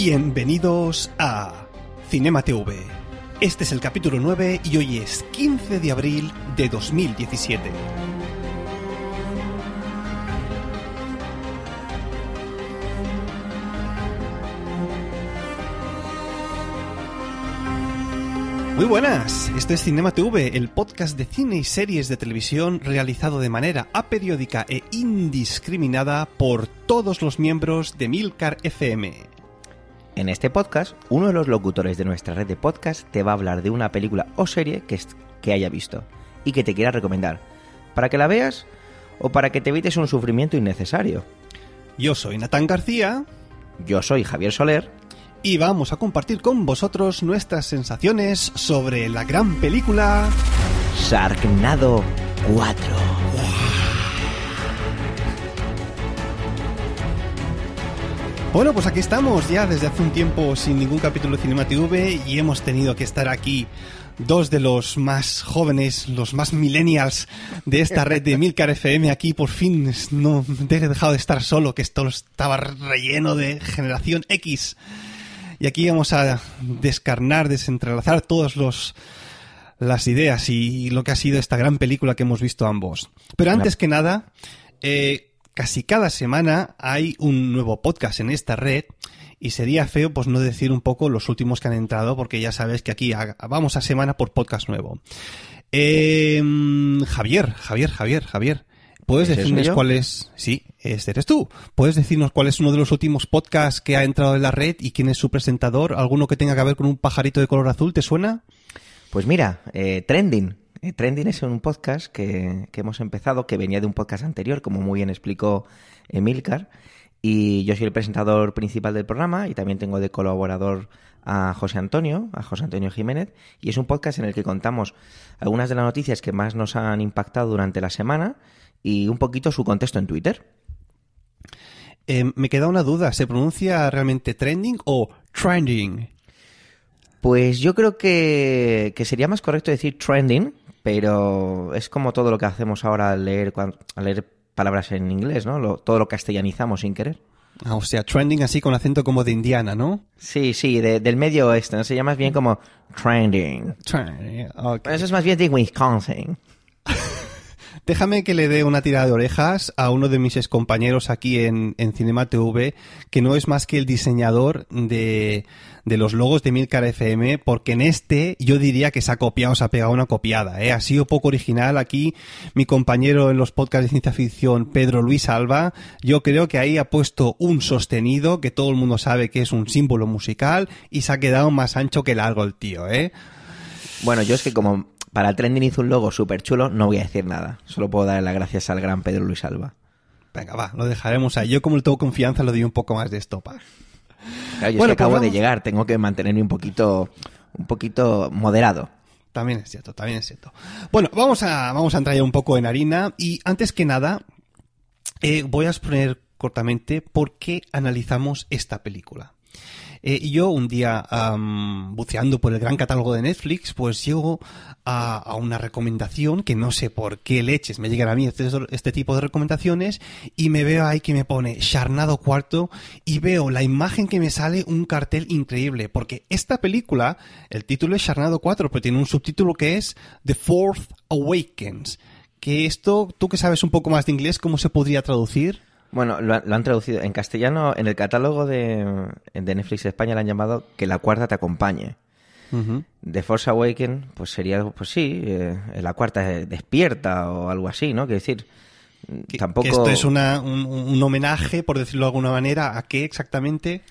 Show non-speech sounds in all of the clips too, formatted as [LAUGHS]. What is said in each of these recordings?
Bienvenidos a Cinema TV. Este es el capítulo 9 y hoy es 15 de abril de 2017. Muy buenas, esto es Cinema TV, el podcast de cine y series de televisión realizado de manera aperiódica e indiscriminada por todos los miembros de Milcar FM. En este podcast, uno de los locutores de nuestra red de podcast te va a hablar de una película o serie que, que haya visto y que te quiera recomendar, para que la veas o para que te evites un sufrimiento innecesario. Yo soy Natán García. Yo soy Javier Soler. Y vamos a compartir con vosotros nuestras sensaciones sobre la gran película Sharknado 4. Bueno, pues aquí estamos ya desde hace un tiempo sin ningún capítulo de Cinema TV y hemos tenido que estar aquí dos de los más jóvenes, los más millennials de esta red de Milcar FM aquí por fin no he dejado de estar solo, que esto estaba relleno de generación X. Y aquí vamos a descarnar, desentrelazar todas los las ideas y lo que ha sido esta gran película que hemos visto ambos. Pero antes que nada, eh, casi cada semana hay un nuevo podcast en esta red y sería feo pues no decir un poco los últimos que han entrado porque ya sabes que aquí vamos a semana por podcast nuevo. Eh, Javier, Javier, Javier, Javier. ¿Puedes decirnos cuál es? Sí, este eres tú. ¿Puedes decirnos cuál es uno de los últimos podcasts que ha entrado en la red y quién es su presentador? ¿Alguno que tenga que ver con un pajarito de color azul? ¿Te suena? Pues mira, eh, Trending. Eh, Trending es un podcast que, que, hemos empezado, que venía de un podcast anterior, como muy bien explicó Emilcar. Y yo soy el presentador principal del programa y también tengo de colaborador a José Antonio, a José Antonio Jiménez, y es un podcast en el que contamos algunas de las noticias que más nos han impactado durante la semana y un poquito su contexto en Twitter. Eh, me queda una duda, ¿se pronuncia realmente trending o trending? Pues yo creo que, que, sería más correcto decir trending, pero es como todo lo que hacemos ahora al leer, al leer palabras en inglés, ¿no? Lo, todo lo castellanizamos sin querer. Ah, o sea, trending así con acento como de Indiana, ¿no? Sí, sí, de, del medio oeste, ¿no? Se llama más bien como trending. Trending, okay. Eso es más bien de Wisconsin. [LAUGHS] Déjame que le dé una tirada de orejas a uno de mis excompañeros aquí en, en Cinema TV, que no es más que el diseñador de, de los logos de Milcar FM, porque en este yo diría que se ha copiado, se ha pegado una copiada. ¿eh? Ha sido poco original aquí mi compañero en los podcasts de ciencia ficción, Pedro Luis Alba. Yo creo que ahí ha puesto un sostenido, que todo el mundo sabe que es un símbolo musical, y se ha quedado más ancho que largo el tío. ¿eh? Bueno, yo es que como para el trending hizo un logo súper chulo, no voy a decir nada. Solo puedo dar las gracias al gran Pedro Luis Alba. Venga, va, lo dejaremos ahí. Yo como le tengo confianza, lo doy un poco más de estopa. Claro, yo bueno, acabo pues de llegar, tengo que mantenerme un poquito, un poquito moderado. También es cierto, también es cierto. Bueno, vamos a, vamos a entrar ya un poco en harina y antes que nada, eh, voy a exponer cortamente por qué analizamos esta película. Eh, y yo un día um, buceando por el gran catálogo de Netflix, pues llego a, una recomendación que no sé por qué leches me llegan a mí este, este, tipo de recomendaciones y me veo ahí que me pone Charnado Cuarto y veo la imagen que me sale un cartel increíble porque esta película, el título es Charnado 4, pero tiene un subtítulo que es The Fourth Awakens. Que esto, tú que sabes un poco más de inglés, ¿cómo se podría traducir? Bueno, lo, lo, han traducido en castellano, en el catálogo de, de, Netflix España le han llamado Que la cuarta te acompañe. Uh -huh. The Force Awaken, pues sería, pues sí, eh, la cuarta despierta o algo así, ¿no? Quiero decir, que, tampoco... Que esto es una, un, un, homenaje, por decirlo de alguna manera, ¿a qué exactamente?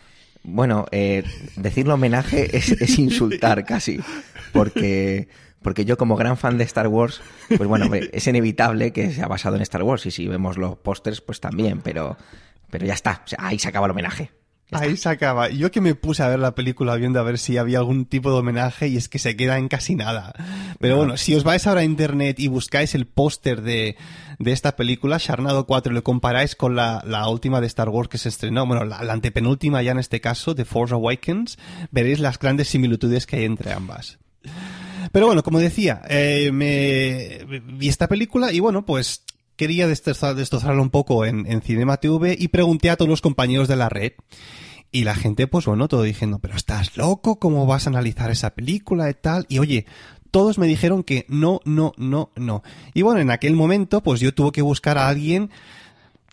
Bueno, eh, decirlo homenaje es, es insultar casi, porque porque yo como gran fan de Star Wars, pues bueno, es inevitable que sea basado en Star Wars y si vemos los pósters, pues también, pero, pero ya está, o sea, ahí se acaba el homenaje. Ahí se acaba. Yo que me puse a ver la película viendo a ver si había algún tipo de homenaje y es que se queda en casi nada. Pero bueno, si os vais ahora a internet y buscáis el póster de, de esta película, Sharnado 4, y lo comparáis con la, la última de Star Wars que se estrenó, bueno, la, la antepenúltima ya en este caso, The Force Awakens, veréis las grandes similitudes que hay entre ambas. Pero bueno, como decía, eh, me vi esta película y bueno, pues quería destrozar, un poco en, en Cinema TV y pregunté a todos los compañeros de la red. Y la gente, pues bueno, todo diciendo, pero estás loco, ¿cómo vas a analizar esa película y tal? Y oye, todos me dijeron que no, no, no, no. Y bueno, en aquel momento, pues yo tuve que buscar a alguien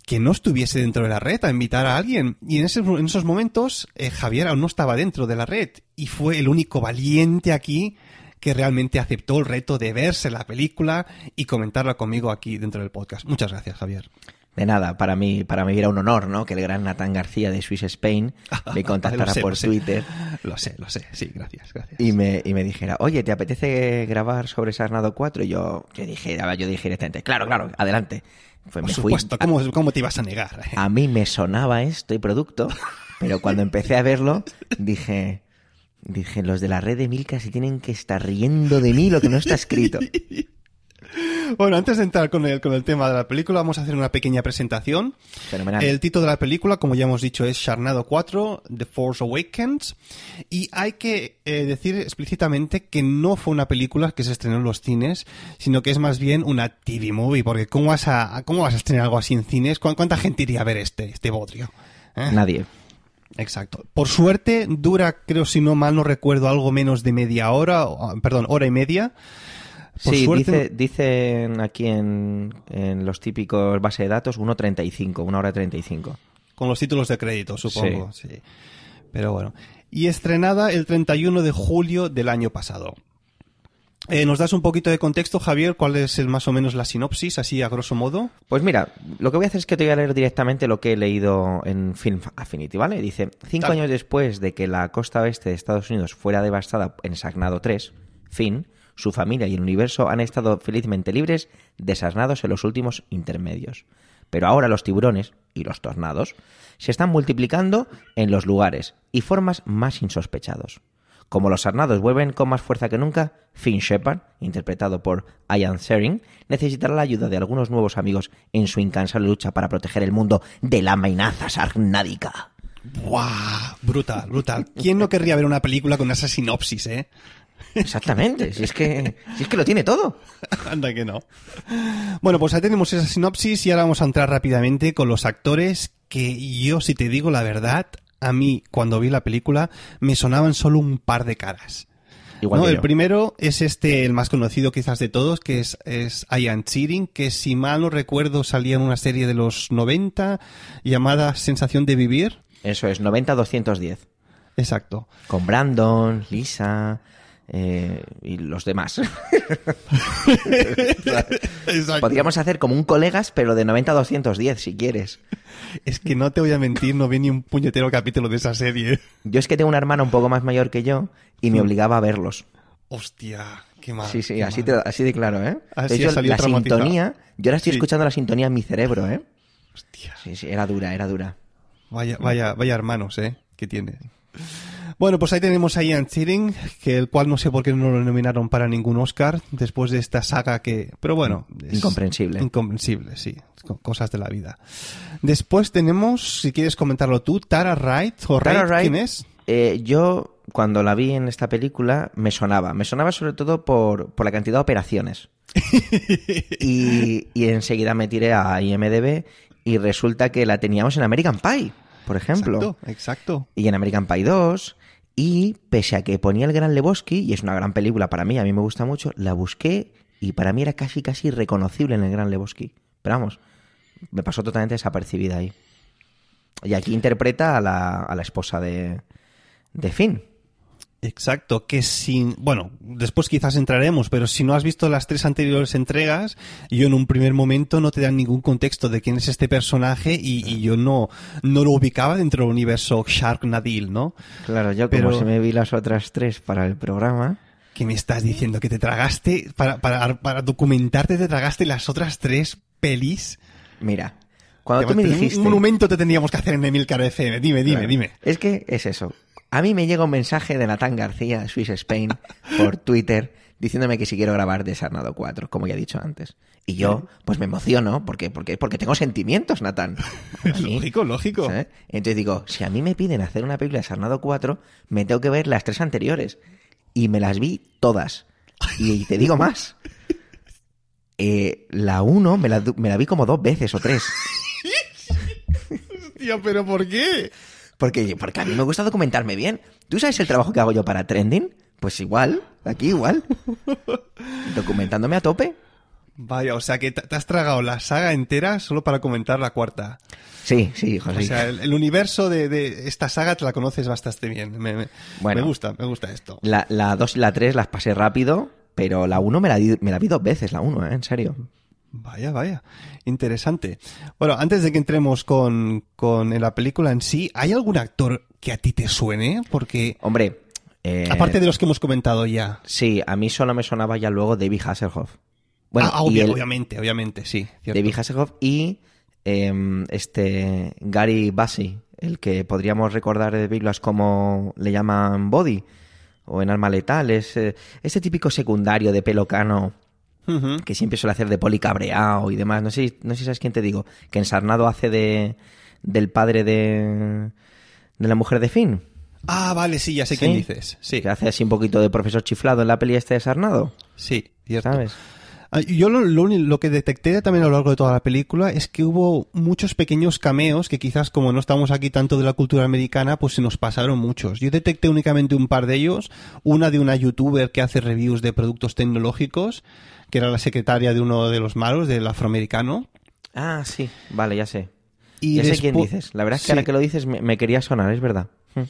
que no estuviese dentro de la red, a invitar a alguien. Y en, ese- en esos momentos, eh, Javier aún no estaba dentro de la red. Y fue el único valiente aquí que realmente aceptó el reto de verse la película y comentarla conmigo aquí dentro del podcast. Muchas gracias, Javier. De nada, para mí, para mí era un honor, ¿no? Que el gran Natán García de Swiss Spain [LAUGHS] me contactara sé, por lo sé. Twitter [LAUGHS] Lo sé, lo sé. Sí, gracias, gracias. y me, y me dijera, oye, ¿te apetece grabar sobre Sarnado 4? Y yo, yo dije, yo dije directamente, claro, claro, adelante. Pues Por me fui- supuesto, ¿cómo, ¿cómo te ibas a negar? a mí me sonaba esto y producto, pero cuando empecé a verlo, [LAUGHS] dije, dije, los de la red de Milka se tienen que estar riendo de mí lo que no está escrito. [LAUGHS] Bueno, antes de entrar con el, con el tema de la película, vamos a hacer una pequeña presentación. Fenomenal. El título de la película, como ya hemos dicho, es Sharnado 4, The Force Awakens. Y hay que eh, decir explícitamente que no fue una película que se estrenó en los cines, sino que es más bien una TV movie, porque ¿cómo vas a, cómo vas a estrenar algo así en cines? ¿Cu- ¿Cuánta gente iría a ver este, este bodrio? ¿Eh? Nadie. Exacto. Por suerte, dura, creo, si no mal no recuerdo, algo menos de media hora, o- perdón, hora y media. Por Sí, suerte- dice, dicen aquí en, en los típicos base de datos 1.35, una hora 35. Con los títulos de crédito, supongo. Sí. Pero bueno. Y estrenada el 31 de julio del año pasado. Eh, ¿Nos das un poquito de contexto, Javier? ¿Cuál es el, más o menos la sinopsis, así a grosso modo? Pues mira, lo que voy a hacer es que te voy a leer directamente lo que he leído en Film Affinity, ¿vale? Dice, cinco años después de que la costa oeste de Estados Unidos fuera devastada en Sarnado 3, Finn, su familia y el universo han estado felizmente libres de Sarnados en los últimos intermedios. Pero ahora los tiburones y los tornados se están multiplicando en los lugares y formas más insospechados. Como los sarnados vuelven con más fuerza que nunca, Finn Shepard, interpretado por Ian Searing, necesitará la ayuda de algunos nuevos amigos en su incansable lucha para proteger el mundo de la amenaza sarnádica. ¡Buah! Brutal, brutal. ¿Quién no querría ver una película con esa sinopsis, eh? Exactamente, si es que, si es que lo tiene todo. [LAUGHS] Anda que no. Bueno, pues ahí tenemos esa sinopsis y ahora vamos a entrar rápidamente con los actores que yo, si te digo la verdad, a mí cuando vi la película me sonaban solo un par de caras. Igual ¿no? El yo. primero es este, el más conocido quizás de todos, que es, es Ian Cheering, que si mal no recuerdo salía en una serie de los 90 llamada Sensación de Vivir. Eso es, 90-210. Exacto. Con Brandon, Lisa eh, y los demás. [LAUGHS] Exacto. Podríamos hacer como un colegas, pero de 90-210 si quieres. Es que no te voy a mentir, no vi ni un puñetero capítulo de esa serie. Yo es que tengo una hermana un poco más mayor que yo y me obligaba a verlos. Hostia, qué mal. Sí, sí, así, mal. te- así de claro, ¿eh? Así de hecho, has salido la sintonía, yo ahora estoy Sí. escuchando la sintonía en mi cerebro, ¿eh? Hostia. Sí, sí, era dura, era dura. Vaya, vaya, vaya hermanos, ¿eh? Que tiene. Bueno, pues ahí tenemos a Ian Cheering, que el cual no sé por qué no lo nominaron para ningún Oscar después de esta saga que... Pero bueno... es Incomprensible. Incomprensible, sí. co- Cosas de la vida. Después tenemos, si quieres comentarlo tú, Tara Wright. ¿O Tara Wright, Wright, quién es? eh, yo, cuando la vi en esta película, me sonaba. Me sonaba sobre todo por, por la cantidad de operaciones. [LAUGHS] y, y enseguida me tiré a IMDB y resulta que la teníamos en American Pie, por ejemplo. Exacto, exacto. y en American Pie 2. Y pese a que ponía el Gran Lebowski, y es una gran película para mí, a mí me gusta mucho, la busqué y para mí era casi casi irreconocible en el Gran Lebowski. Pero vamos, me pasó totalmente desapercibida ahí. Y aquí interpreta a la, a la esposa de, de Finn. Exacto, que sin, bueno, después quizás entraremos, pero si no has visto las tres anteriores entregas, yo en un primer momento no te dan ningún contexto de quién es este personaje y, y yo no, no lo ubicaba dentro del universo Shark Nadil, ¿no? Claro, yo Pero- como se me vi las otras tres para el programa, Que me estás diciendo que te tragaste, para, para, para documentarte te tragaste las otras tres pelis. mira, cuando tú me dijiste... Un monumento te tendríamos que hacer en Emilcar FM. Dime, dime, Claro. dime. Es que es eso. A mí me llega un mensaje de Natán García, de Swiss Spain, por [LAUGHS] Twitter, diciéndome que si quiero grabar Desarnado 4, como ya he dicho antes. Y yo, pues me emociono, porque, porque, porque tengo sentimientos, Natán. [LAUGHS] Lógico, lógico. ¿sabes? Entonces digo, si a mí me piden hacer una película de Desarnado 4, me tengo que ver las tres anteriores. Y me las vi todas. Y te digo más. [LAUGHS] Eh, la 1 me la, me la vi como dos veces o tres. Tío, pero ¿por qué? Porque, porque a mí me gusta documentarme bien. ¿Tú sabes el trabajo que hago yo para Trending? Pues igual, aquí igual. [LAUGHS] Documentándome a tope. Vaya, o sea que te has tragado la saga entera solo para comentar la cuarta. Sí, sí, José. O sea, el, el universo de, de esta saga te la conoces bastante bien. Me, me- Bueno. me gusta, me gusta esto. La, la 2 y la 3 las pasé rápido, pero la 1 me la, di- me la vi dos veces, la 1, ¿eh? En serio. Vaya, vaya. Interesante. Bueno, antes de que entremos con, con la película en sí, ¿hay algún actor que a ti te suene? Porque, Hombre, eh, aparte de los que hemos comentado ya. Sí, a mí solo me sonaba ya luego David Hasselhoff. Bueno, Ah, el- obviamente, obviamente, sí. cierto. David Hasselhoff y em, este Gary Busey, el que podríamos recordar de películas como le llaman Body o en Arma Letal, es eh, ese típico secundario de pelo cano Que siempre suele hacer de poli cabreado y demás. No sé, no sé si sabes quién te digo, que en Sarnado hace de del padre de de la mujer de Finn, Ah, vale, sí, ya sé ¿Sí? quién dices. Sí, que hace así un poquito de profesor chiflado en la peli este de Sarnado, sí, cierto. ¿sabes? Ah, Yo lo, lo lo que detecté también a lo largo de toda la película es que hubo muchos pequeños cameos que quizás como no estamos aquí tanto de la cultura americana, pues se nos pasaron muchos. Yo detecté únicamente un par de ellos. Una de una youtuber que hace reviews de productos tecnológicos, que era la secretaria de uno de los malos, del afroamericano. Ah, sí, vale, ya sé. Y ya sé quién dices. La verdad es que Sí. ahora que lo dices me, me quería sonar, es verdad. Mm.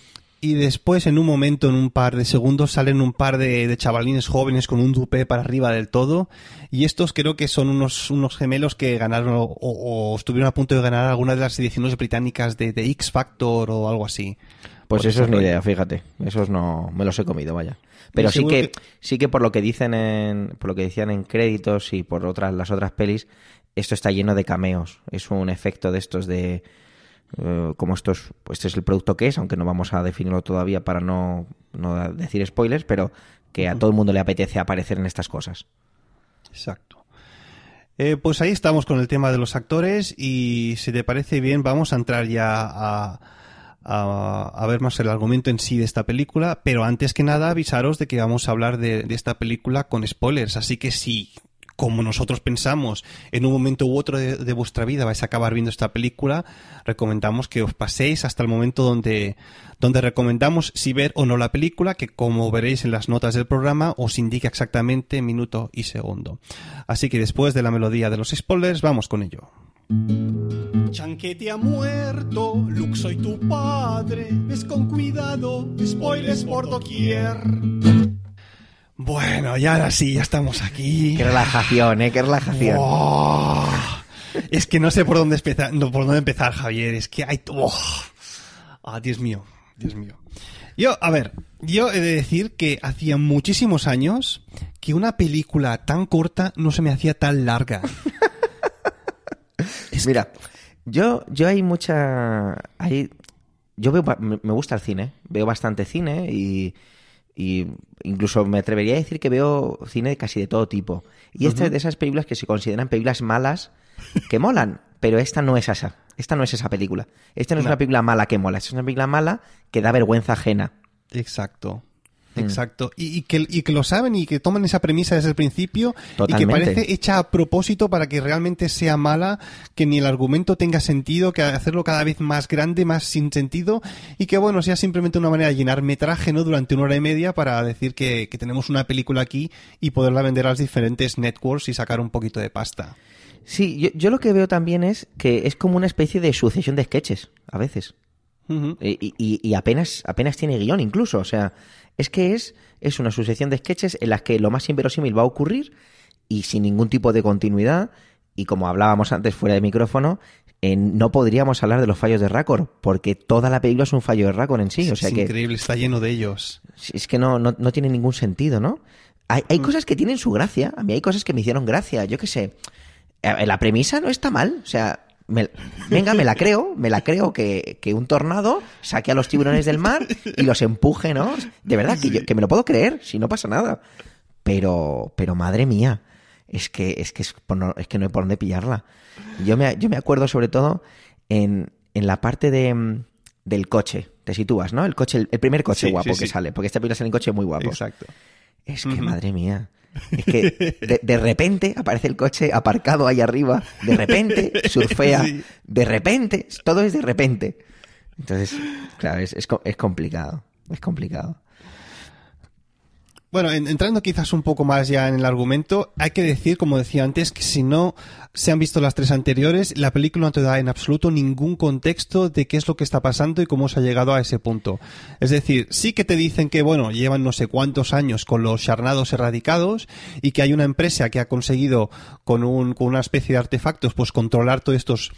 Y después, en un momento, en un par de segundos, salen un par de, de chavalines jóvenes con un dupé para arriba del todo. Y estos creo que son unos, unos gemelos que ganaron o, o estuvieron a punto de ganar alguna de las ediciones británicas de, de X Factor o algo así. Pues eso es ni rollo. idea, fíjate. Esos no me los he comido, vaya. Pero sí que, que- sí que por lo que dicen en, por lo que decían en créditos y por otras las otras pelis, esto está lleno de cameos. Es un efecto de estos de eh, como esto es, pues este es el producto que es, aunque no vamos a definirlo todavía para no, no decir spoilers, pero que a todo el mundo le apetece aparecer en estas cosas. Exacto. Eh, pues ahí estamos con el tema de los actores y si te parece bien vamos a entrar ya a, a, ver más el argumento en sí de esta película, pero antes que nada avisaros de que vamos a hablar de, de esta película con spoilers, así que si como nosotros pensamos en un momento u otro de, de vuestra vida vais a acabar viendo esta película, recomendamos que os paséis hasta el momento donde, donde recomendamos si ver o no la película, que como veréis en las notas del programa os indica exactamente minuto y segundo. Así que después de la melodía de los spoilers, vamos con ello. Chanquete ha muerto, Luke soy tu padre, ves con cuidado, spoilers por doquier. Bueno, y ahora sí, ya estamos aquí. Qué relajación, ¿eh? Qué relajación. ¡Oh! Es que no sé por dónde empezar, no, por dónde empezar, Javier. Es que hay. ¡Oh! Ah, Dios mío, Dios mío. Yo, a ver, yo he de decir que hacía muchísimos años que una película tan corta no se me hacía tan larga. [LAUGHS] Mira, yo, yo hay mucha. Hay, yo veo, me gusta el cine, veo bastante cine y, y incluso me atrevería a decir que veo cine casi de todo tipo. Y esta es de esas películas que se consideran películas malas que molan, pero esta no es esa. Esta no es esa película. Esta no es No. una película mala que mola, esta es una película mala que da vergüenza ajena. Exacto. Mm. Exacto. Y, y que, y que lo saben y que toman esa premisa desde el principio y que parece hecha a propósito para que realmente sea mala, que ni el argumento tenga sentido, que hacerlo cada vez más grande, más sin sentido y que bueno, sea simplemente una manera de llenar metraje ¿no? durante una hora y media para decir que, que tenemos una película aquí y poderla vender a las diferentes networks y sacar un poquito de pasta. Sí, yo, yo lo que veo también es que es como una especie de sucesión de sketches, a veces. Y, y- y apenas, apenas tiene guion incluso. O sea, es que es, es una sucesión de sketches en las que lo más inverosímil va a ocurrir y sin ningún tipo de continuidad. Y como hablábamos antes fuera de micrófono, eh, no podríamos hablar de los fallos de Raccord, porque toda la película es un fallo de Raccord en sí. O sea es que increíble, está lleno de ellos. es que no, no, no tiene ningún sentido, ¿no? Hay, Mm. hay cosas que tienen su gracia. A mí hay cosas que me hicieron gracia. Yo qué sé. Eh, La premisa no está mal. O sea, me- venga, me la creo. Me la creo que, que un tornado saque a los tiburones del mar y los empuje, ¿no? De verdad, que, yo- que me lo puedo creer, si no pasa nada. Pero, pero madre mía, es que, es que, es, no, es que no hay por dónde pillarla. Yo me, yo me acuerdo sobre todo en, en la parte de, mm, del coche. Te sitúas, ¿no? El coche, el, el primer coche Sí, guapo sí, que sale. Porque esta película sale en coche muy guapo. Exacto. Es que, madre mía. [LAUGHS] Es que de, de repente aparece el coche aparcado ahí arriba. De repente [LAUGHS] surfea. Sí. De repente. Todo es de repente. Entonces, claro, es, es, es complicado. Es complicado. Bueno, en- entrando quizás un poco más ya en el argumento, hay que decir, como decía antes, que si no se han visto las tres anteriores, la película no te da en absoluto ningún contexto de qué es lo que está pasando y cómo se ha llegado a ese punto. Es decir, sí que te dicen que, bueno, llevan no sé cuántos años con los charnados erradicados y que hay una empresa que ha conseguido con, un, con una especie de artefactos, pues controlar todos estos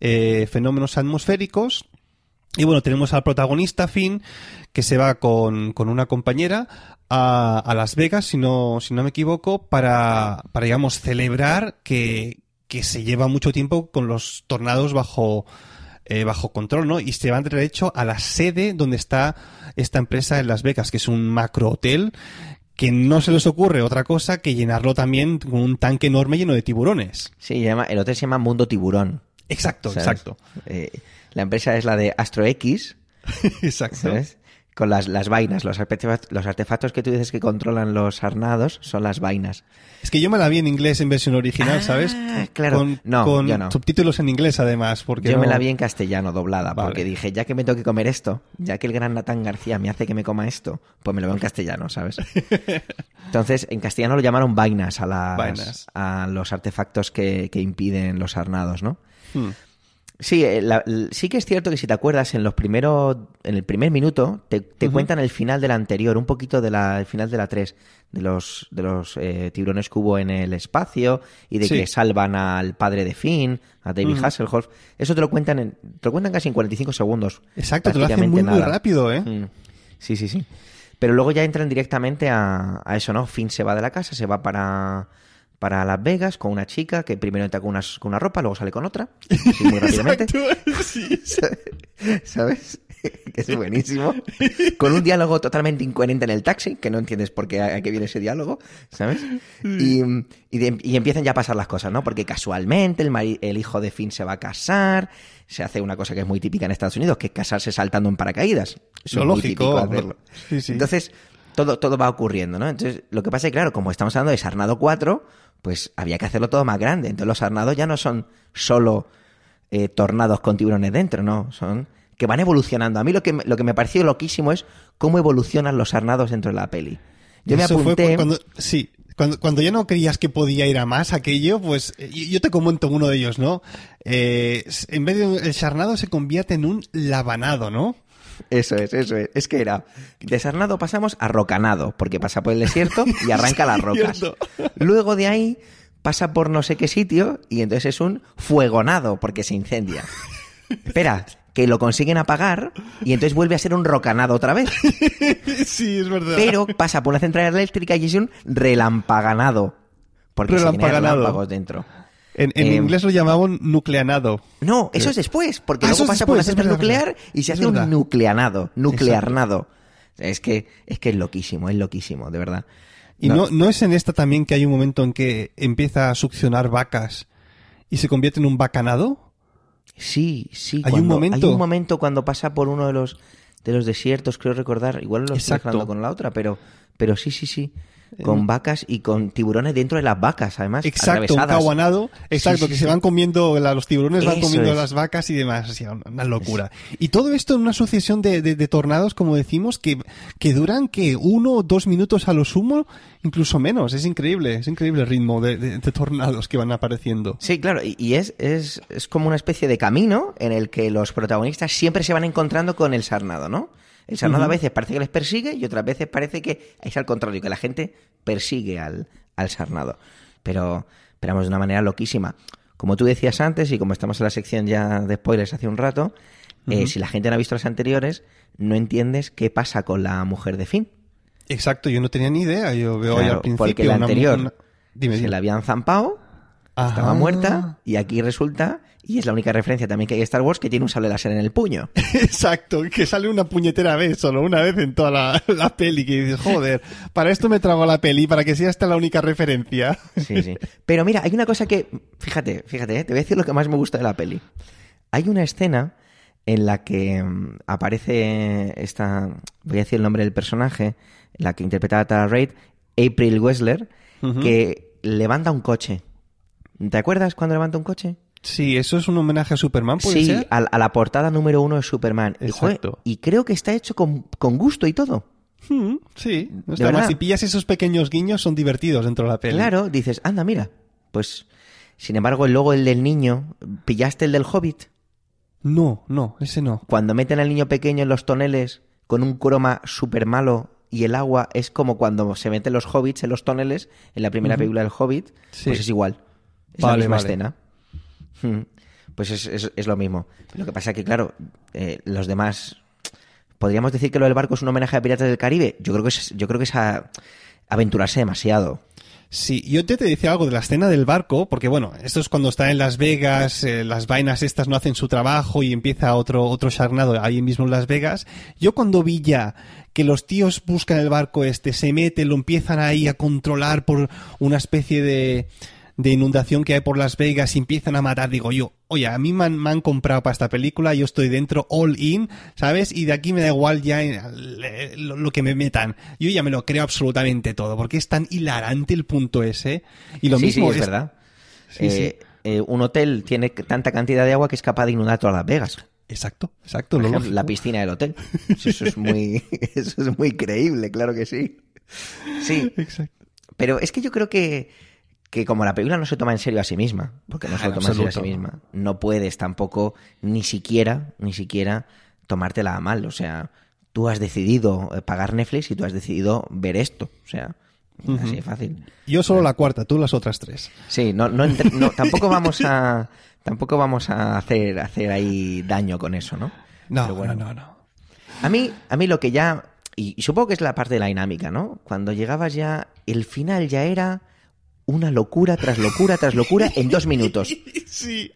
eh, fenómenos atmosféricos. Y bueno, tenemos al protagonista, Finn, que se va con, con una compañera a, a Las Vegas, si no, si no me equivoco, para, para digamos, celebrar que, que se lleva mucho tiempo con los tornados bajo, eh, bajo control, ¿no? Y se van de hecho a la sede donde está esta empresa en Las Vegas, que es un macro hotel que no se les ocurre otra cosa que llenarlo también con un tanque enorme lleno de tiburones. Sí, el hotel se llama Mundo Tiburón. Exacto, ¿sabes? exacto. Eh, la empresa es la de Astro X, [LAUGHS] Exacto. ¿sabes? Con las, las vainas, los artefactos, los artefactos que tú dices que controlan los arnados son las vainas. Es que yo me la vi en inglés en versión original, Ah, ¿sabes? claro. Con, No, con yo no. subtítulos en inglés, además. Porque Yo me la vi en castellano doblada, Vale. porque dije, ya que me tengo que comer esto, ya que el gran Natán García me hace que me coma esto, pues me lo veo en castellano, ¿sabes? [LAUGHS] Entonces, en castellano lo llamaron vainas a, las, Vainas. a los artefactos que, que impiden los arnados, ¿no? Hmm. Sí, eh, la- sí que es cierto que si te acuerdas, en los primeros, en el primer minuto, te, cuentan el final de la anterior, un poquito de la, el final de la 3, de los, de los eh, tiburones que hubo en el espacio y de Sí. que salvan al padre de Finn, a David. Hasselhoff. Eso te lo cuentan en, te lo cuentan casi en 45 segundos. Exacto, te lo hacen muy, rápido, ¿eh? Mm. Sí, sí, sí. Pero luego ya entran directamente a, a eso, ¿no? Finn se va de la casa, se va para, para Las Vegas con una chica que primero entra con una, con una ropa, luego sale con otra, así muy [LAUGHS] rápidamente. Sí. [LAUGHS] ¿Sabes? [LAUGHS] que es buenísimo. Con un diálogo totalmente incoherente en el taxi, que no entiendes por qué a, qué viene ese diálogo, ¿sabes? Y, y, de- y empiezan ya a pasar las cosas, ¿no? Porque casualmente el, mari- el hijo de Finn se va a casar, se hace una cosa que es muy típica en Estados Unidos, que es casarse saltando en paracaídas. Eso es muy lógico, típico lo- hacerlo. sí, sí. Entonces, todo, todo va ocurriendo, ¿no? Entonces, lo que pasa es que, claro, como estamos hablando de Sarnado 4, pues había que hacerlo todo más grande. Entonces, los Sarnados ya no son solo eh, tornados con tiburones dentro, ¿no? Son que van evolucionando. A mí lo que, me- lo que me pareció loquísimo es cómo evolucionan los Sarnados dentro de la peli. Yo me Eso apunté... cuando, sí, cuando, cuando ya no creías que podía ir a más aquello, pues eh, yo yo te comento uno de ellos, ¿no? Eh, en vez de el charnado se convierte en un labanado, ¿no? Eso es, eso es. Es que era, de Sarnado pasamos a Rocanado, porque pasa por el desierto y arranca las [LAUGHS] rocas. Luego de ahí pasa por no sé qué sitio y entonces es un fuegonado, porque se incendia. Espera, que lo consiguen apagar y entonces vuelve a ser un rocanado otra vez. [LAUGHS] sí, es verdad. Pero pasa por una central eléctrica y es un relampaganado. Porque se Relampaganado. relámpagos dentro. En en em, inglés lo llamaban nucleanado. No, eso es después, porque Ah, luego pasa por después, es central verdad, nuclear verdad. y se Es hace verdad. un nucleanado, nuclearnado. Es que, es que es loquísimo, es loquísimo, de verdad. Y no, no es en esta también que hay un momento en que empieza a succionar vacas y se convierte en un bacanado. Sí, sí. Hay un momento. Hay un momento cuando pasa por uno de los de los desiertos, creo recordar. Igual lo estoy mezclando con la otra, pero, pero sí, sí, sí. Con vacas y con tiburones dentro de las vacas, además. Exacto, un caguanado. Exacto, Sí, sí, que se van comiendo, la- los tiburones van comiendo es. las vacas y demás. Así, una locura. Y todo esto en una sucesión de, de- de tornados, como decimos, que, que duran que uno o dos minutos a lo sumo, incluso menos. Es increíble, es increíble el ritmo de, de- de tornados que van apareciendo. Sí, claro, y, y es, es, es como una especie de camino en el que los protagonistas siempre se van encontrando con el sarnado, ¿no? El sarnado a veces parece que les persigue y otras veces parece que es al contrario, que la gente persigue al, al sarnado. Pero, vamos, de una manera loquísima. Como tú decías antes, y como estamos en la sección ya de spoilers hace un rato, eh, si la gente no ha visto las anteriores, no entiendes qué pasa con la mujer de Finn. Exacto, yo no tenía ni idea. Yo veo al principio. porque la anterior una- Dime, se dime. la habían zampado, estaba Ajá. muerta, y aquí resulta, y es la única referencia también que hay en Star Wars, que tiene un sable láser en el puño. [LAUGHS] Exacto, que sale una puñetera vez, solo una vez en toda la, [LAUGHS] la peli, que dices, joder, para esto me trago la peli, para que sea esta la única referencia. [LAUGHS] Sí, sí. Pero mira, hay una cosa que, fíjate, fíjate, ¿eh? te voy a decir lo que más me gusta de la peli. Hay una escena en la que mm, aparece esta, voy a decir el nombre del personaje, la que interpretaba a Tara Reid, April Wessler, que levanta un coche. ¿Te acuerdas cuando levanta un coche? Sí, eso es un homenaje a Superman, ¿puede Sí, ser? a, a la portada número uno de Superman. Y, joder, Exacto. y creo que está hecho con, con gusto y todo. Mm, sí, no ¿De está mal. Si pillas esos pequeños guiños, son divertidos dentro de la peli. Claro, dices, anda, mira. Pues, sin embargo, luego el del niño, ¿pillaste el del Hobbit? No, no, ese no. Cuando meten al niño pequeño en los toneles con un croma súper malo y el agua es como cuando se meten los hobbits en los toneles en la primera película del Hobbit, Sí. pues es igual. Es Vale, la misma vale. escena. Hmm. Pues es, es- es lo mismo. Lo que pasa que, claro, eh, los demás... ¿Podríamos decir que lo del barco es un homenaje a Piratas del Caribe? Yo creo que es, yo creo que es a- aventurarse demasiado. Sí, yo te, te decía algo de la escena del barco, porque bueno, esto es cuando está en Las Vegas, eh, las vainas estas no hacen su trabajo y empieza otro, otro charnado ahí mismo en Las Vegas. Yo cuando vi ya que los tíos buscan el barco este, se meten, lo empiezan ahí a controlar por una especie de, de inundación que hay por Las Vegas y empiezan a matar, digo yo, oye, a mí me han, me han comprado para esta película, yo estoy dentro all in, ¿sabes? Y de aquí me da igual ya eh, lo, lo que me metan. Yo ya me lo creo absolutamente todo, porque es tan hilarante el punto ese. Y lo sí, mismo sí, es, verdad. Sí, Eh, eh, un hotel tiene tanta cantidad de agua que es capaz de inundar todas Las Vegas. Exacto, exacto. Por ejemplo, la piscina del hotel. Eso es muy, [LAUGHS] eso es muy creíble, claro que sí. Sí, [LAUGHS] Exacto. pero es que yo creo que, que como la película no se toma en serio a sí misma, porque no se lo toma en serio a sí misma, no puedes tampoco ni siquiera, ni siquiera tomártela a mal. O sea, tú has decidido eh, pagar Netflix y tú has decidido ver esto. O sea, así de fácil. Yo solo la cuarta, tú las otras tres. Sí, no, no, tampoco vamos a [LAUGHS] tampoco vamos a hacer hacer ahí daño con eso, ¿no? No, bueno. no, no, no. A mí, a mí lo que ya y, y supongo que es la parte de la dinámica, ¿no? Cuando llegabas ya el final ya era una locura tras locura tras locura en dos minutos. [LAUGHS] Sí.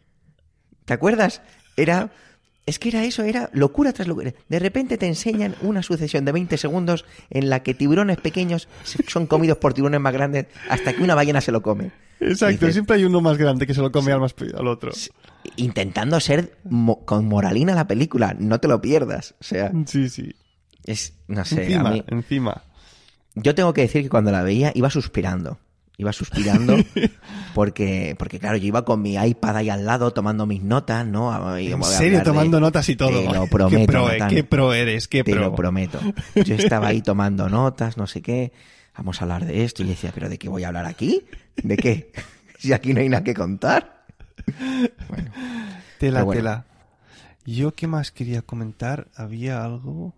¿Te acuerdas? Era es que era eso, era locura tras locura. De repente te enseñan una sucesión de 20 segundos en la que tiburones pequeños son comidos por tiburones más grandes hasta que una ballena se lo come. Exacto, Dices, siempre hay uno más grande que se lo come al, más, al otro. intentando ser mo- con moralina la película, no te lo pierdas. O sea, Sí, sí. es, no sé, encima, a mí, encima. yo tengo que decir que cuando la veía iba suspirando. Iba suspirando [LAUGHS] porque, porque claro, yo iba con mi iPad ahí al lado tomando mis notas, ¿no? Y En serio, de- tomando notas y todo. Te lo qué prometo, pro, Natán. qué pro eres, qué Te pro. lo prometo. [LAUGHS] Yo estaba ahí tomando notas, no sé qué. Vamos a hablar de esto. Y decía, ¿pero de qué voy a hablar aquí? ¿De qué? [LAUGHS] Si aquí no hay nada que contar. Bueno, Tela, bueno. tela. Yo, ¿qué más quería comentar? Había algo...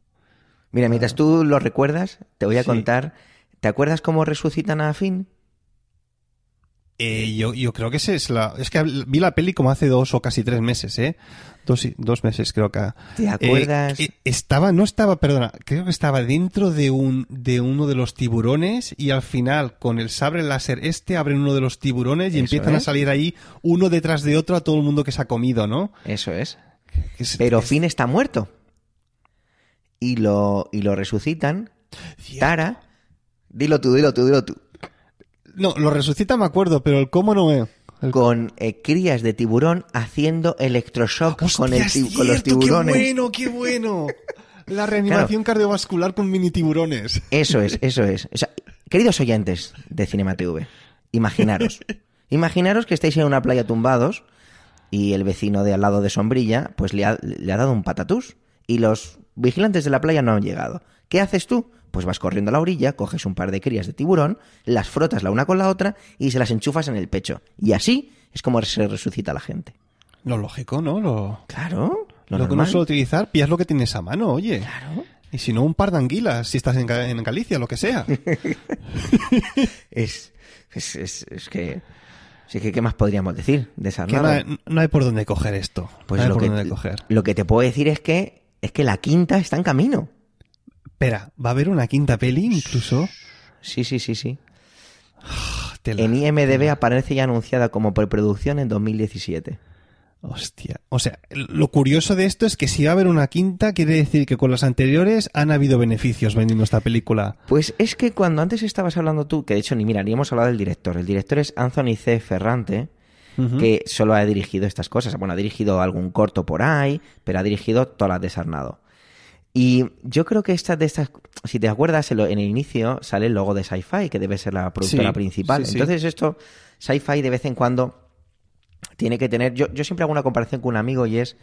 Mira, mientras tú lo recuerdas, te voy a Sí. contar. ¿Te acuerdas cómo resucitan a Finn? Eh, yo, yo creo que ese es la... Es que vi la peli como hace dos o casi tres meses, ¿eh? Dos, dos meses creo que... ¿Te acuerdas? Eh, eh, estaba, no estaba, perdona, creo que estaba dentro de un de uno de los tiburones y al final con el sabre láser este abren uno de los tiburones y Eso empiezan a salir ahí uno detrás de otro a todo el mundo que se ha comido, ¿no? Eso es. Es- Pero es- Finn está muerto. Y lo, y lo resucitan. Tara. Dilo tú, dilo tú, dilo tú. No, lo resucita me acuerdo, pero el cómo no es. El- Con eh, crías de tiburón haciendo electroshock con, el es con los cierto, tiburones. ¡Qué bueno, qué bueno! [LAUGHS] La reanimación cardiovascular con mini tiburones. Eso es, eso es. O sea, queridos oyentes de Cinema TV, imaginaros. [LAUGHS] imaginaros que estáis en una playa tumbados y el vecino de al lado de sombrilla pues le ha, le ha dado un patatús y los vigilantes de la playa no han llegado. ¿Qué haces tú? Pues vas corriendo a la orilla, coges un par de crías de tiburón, las frotas la una con la otra y se las enchufas en el pecho. Y así es como se resucita la gente. Lo lógico, ¿no? Lo, Claro. Lo, lo, que no suelo utilizar, pillas lo que tienes a mano, oye. Claro. Y si no, un par de anguilas, si estás en, en Galicia, lo que sea. [LAUGHS] Es, es, es, es que... Sí que, ¿qué más podríamos decir de esa no no hay por dónde coger esto. Pues no hay lo por que, dónde coger. lo que te puedo decir es que es que la quinta está en camino. Espera, ¿va a haber una quinta peli incluso? Sí, sí, sí, sí. Tela. En IMDB aparece ya anunciada como preproducción en 2017. Hostia. O sea, lo curioso de esto es que si va a haber una quinta, quiere decir que con las anteriores han habido beneficios vendiendo esta película. Pues es que cuando antes estabas hablando tú, que de hecho ni mira, ni hemos hablado del director. El director es Anthony C. Ferrante, que solo ha dirigido estas cosas. Bueno, ha dirigido algún corto por ahí, pero ha dirigido todas las de Sarnado. Y yo creo que estas de estas, si te acuerdas, en, lo- en el inicio sale el logo de Sci-Fi, que debe ser la productora Sí, principal. sí, sí. Entonces esto, Sci-Fi de vez en cuando tiene que tener... Yo, yo siempre hago una comparación con un amigo y es...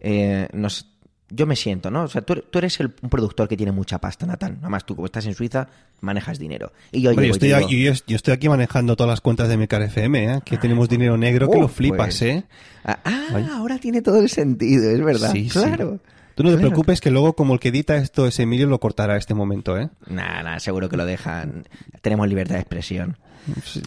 eh, nos, yo me siento, ¿no? O sea, tú, tú eres el, un productor que tiene mucha pasta, Natán. Nada más tú, como estás en Suiza, manejas dinero. Y yo, yo, estoy digo, aquí, yo, yo estoy aquí manejando todas las cuentas de Mecar FM, ¿eh? que tenemos dinero negro que oh, lo flipas, pues, ¿eh? Ah, ah, ahora tiene todo el sentido, es verdad. Sí, sí. claro. Tú no te preocupes que luego como el que edita esto es Emilio lo cortará este momento, ¿eh? Nah, nah, seguro que lo dejan. Tenemos libertad de expresión.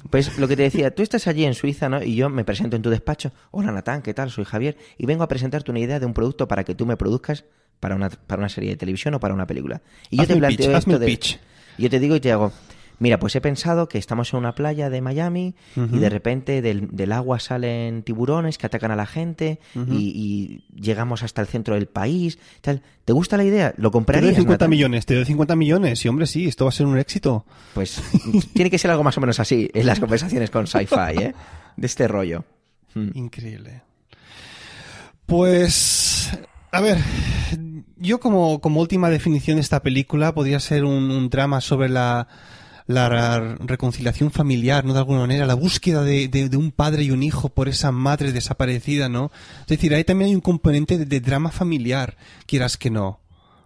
Pues lo que te decía, tú estás allí en Suiza, ¿no? Y yo me presento en tu despacho. Hola, Natán, ¿qué tal? Soy Javier. Y vengo a presentarte una idea de un producto para que tú me produzcas para una, para una serie de televisión o para una película. Y yo Hazme te planteo pitch, hazme esto el de. pitch. Yo te digo y te hago. Mira, pues he pensado que estamos en una playa de Miami y de repente del, del agua salen tiburones que atacan a la gente y, y llegamos hasta el centro del país. Tal. ¿Te gusta la idea? ¿Lo Te comprarías? doy 50 Natán? millones, te doy 50 millones y hombre, sí, esto va a ser un éxito. Pues [LAUGHS] tiene que ser algo más o menos así en las conversaciones con sci-fi, ¿eh? De este rollo. Mm. Increíble. Pues, a ver, yo como, como última definición de esta película podría ser un, un drama sobre la, la reconciliación familiar, ¿no? De alguna manera, la búsqueda de, de- de un padre y un hijo por esa madre desaparecida, ¿no? Es decir, ahí también hay un componente de, de drama familiar, quieras que no.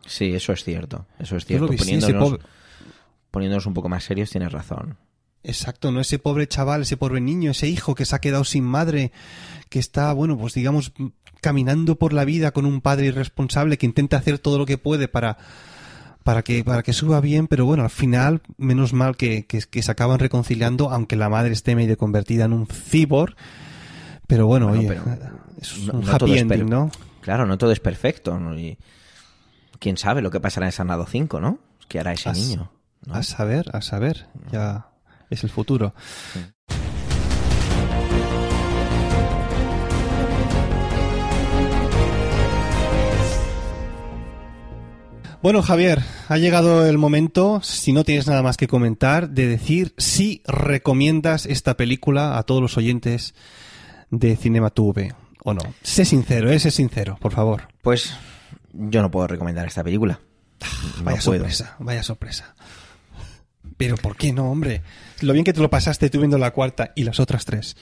Sí, eso es cierto. Eso es cierto. Poniéndonos, pobre- poniéndonos un poco más serios, tienes razón. Exacto, ¿no? Ese pobre chaval, ese pobre niño, ese hijo que se ha quedado sin madre, que está, bueno, pues digamos, caminando por la vida con un padre irresponsable que intenta hacer todo lo que puede para, para que, para que suba bien, pero bueno, al final, menos mal que, que, que se acaban reconciliando, aunque la madre esté medio convertida en un cyborg. Pero bueno, Bueno, oye, pero es no- un no happy ending, ¿no? Claro, no todo es perfecto. ¿no? Y quién sabe lo que pasará en Sanado 5, ¿no? ¿Qué hará ese niño? ¿no? A saber, a saber, ya es el futuro. Bueno, Javier, ha llegado el momento, si no tienes nada más que comentar, de decir si recomiendas esta película a todos los oyentes de Cinema TV o no. Sé sincero, eh, sé sincero, por favor. Pues yo no puedo recomendar esta película. No Vaya puedo. sorpresa, vaya sorpresa. Pero ¿por qué no, hombre? Lo bien que te lo pasaste tú viendo la cuarta y las otras tres.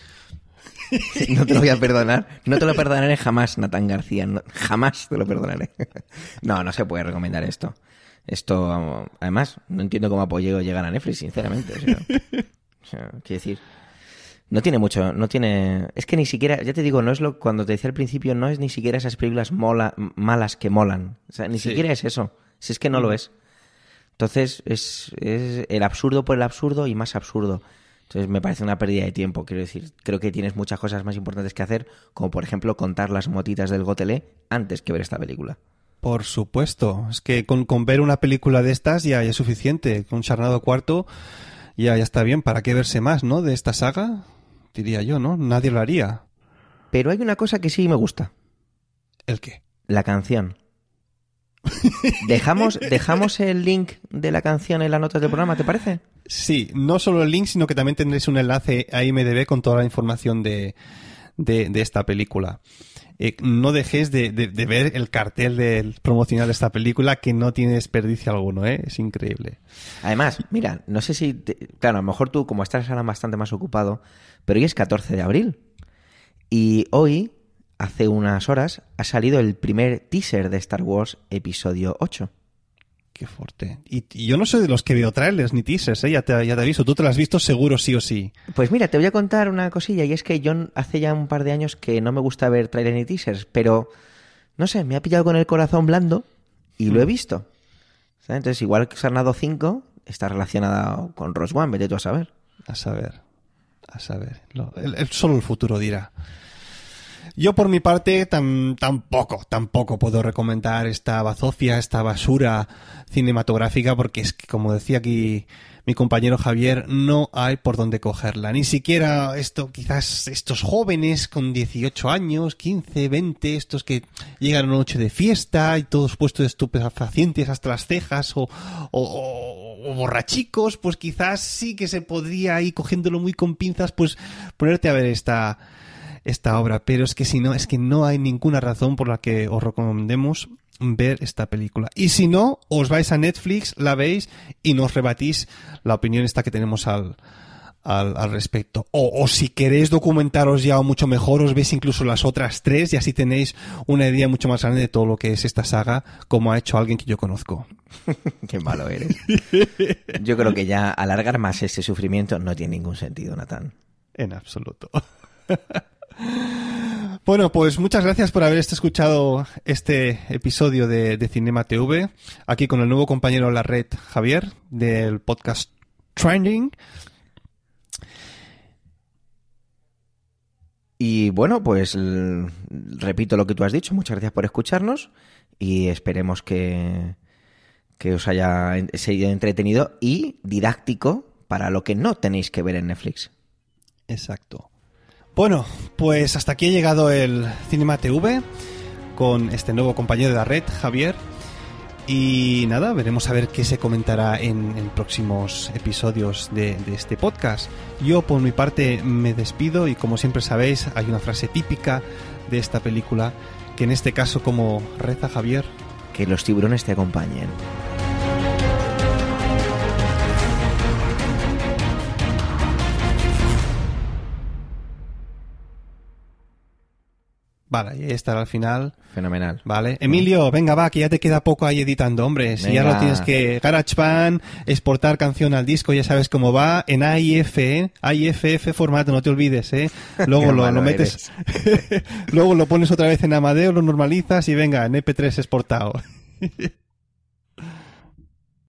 [LAUGHS] No te lo voy a perdonar. No te lo perdonaré jamás, Natán García. no- jamás te lo perdonaré. No, no se puede recomendar esto. Esto, además, no entiendo cómo ha podido llegar a Netflix, sinceramente. O sea, o sea, quiero decir, no tiene mucho, no tiene, es que ni siquiera, ya te digo, no es lo, cuando te decía al principio, no es ni siquiera esas películas mola, malas que molan. O sea, ni Sí. siquiera es eso. Si es que no lo es. Entonces, es, es el absurdo por el absurdo y más absurdo. Entonces, me parece una pérdida de tiempo. Quiero decir, creo que tienes muchas cosas más importantes que hacer, como por ejemplo contar las motitas del Gotelé antes que ver esta película. Por supuesto. Es que con, con ver una película de estas ya, ya es suficiente. Con Charnado Cuarto ya, ya está bien. ¿Para qué verse más, no? De esta saga, diría yo, ¿no? Nadie lo haría. Pero hay una cosa que sí me gusta. ¿El qué? La canción. Dejamos, dejamos el link de la canción en las notas del programa, ¿te parece? Sí, no solo el link, sino que también tendréis un enlace a IMDB con toda la información de, de, esta película. eh, no dejes de, de, ver el cartel del promocional de esta película que no tiene desperdicio alguno, ¿eh? Es increíble. Además, mira, no sé si... claro, a lo mejor tú, como estás ahora bastante más ocupado, pero hoy es 14 de abril. Y hoy, hace unas horas, ha salido el primer teaser de Star Wars Episodio 8. Qué fuerte. Y, yo no soy de los que veo trailers ni teasers, ¿eh? ya, te, ya te aviso. Tú te lo has visto seguro sí o sí. Pues mira, te voy a contar una cosilla y es que yo hace ya un par de años que no me gusta ver trailers ni teasers, pero no sé, me ha pillado con el corazón blando y lo he mm. visto. Entonces, igual que Sarnado 5 está relacionada con Rose One, vete tú a saber. A saber, a saber. solo el futuro dirá. Yo por mi parte tampoco, tampoco puedo recomendar esta bazofia, esta basura cinematográfica porque es que, como decía aquí mi compañero Javier, no hay por dónde cogerla. Ni siquiera esto, quizás estos jóvenes con 18 años, 15, 20, estos que llegan a una noche de fiesta y todos puestos de estupefacientes hasta las cejas o, o, borrachicos, pues quizás sí que se podría ir cogiéndolo muy con pinzas, pues ponerte a ver esta esta obra, pero es que si no, es que no hay ninguna razón por la que os recomendemos ver esta película. Y si no, os vais a Netflix, la veis y nos rebatís la opinión esta que tenemos al, al, respecto. O, si queréis documentaros ya mucho mejor, os veis incluso las otras tres y así tenéis una idea mucho más grande de todo lo que es esta saga, como ha hecho alguien que yo conozco. [LAUGHS] Qué malo eres. Yo creo que ya alargar más ese sufrimiento no tiene ningún sentido, Natán. En absoluto. [LAUGHS] Bueno, pues muchas gracias por haber escuchado este episodio de, Cinema TV, aquí con el nuevo compañero de la red, Javier, del podcast Trending. Y bueno, pues repito lo que tú has dicho, muchas gracias por escucharnos y esperemos que, que os haya sido entretenido y didáctico para lo que no tenéis que ver en Netflix. Exacto. Bueno, pues hasta aquí ha llegado el Cinema TV con este nuevo compañero de la red, Javier. Y nada, veremos a ver qué se comentará en, próximos episodios de, de, este podcast. Yo por mi parte me despido y como siempre sabéis hay una frase típica de esta película que en este caso como reza Javier. Que los tiburones te acompañen. Vale, y estará al final. Fenomenal. Vale. Emilio, venga, va, que ya te queda poco ahí editando, hombre. Si ya lo tienes que GarageBand, exportar canción al disco, ya sabes cómo va, en AIF, ¿eh? AIFF formato, no te olvides, ¿eh? [LAUGHS] Luego lo, lo, metes, [LAUGHS] luego lo pones otra vez en Amadeo, lo normalizas y venga, en EP3 exportado. [LAUGHS]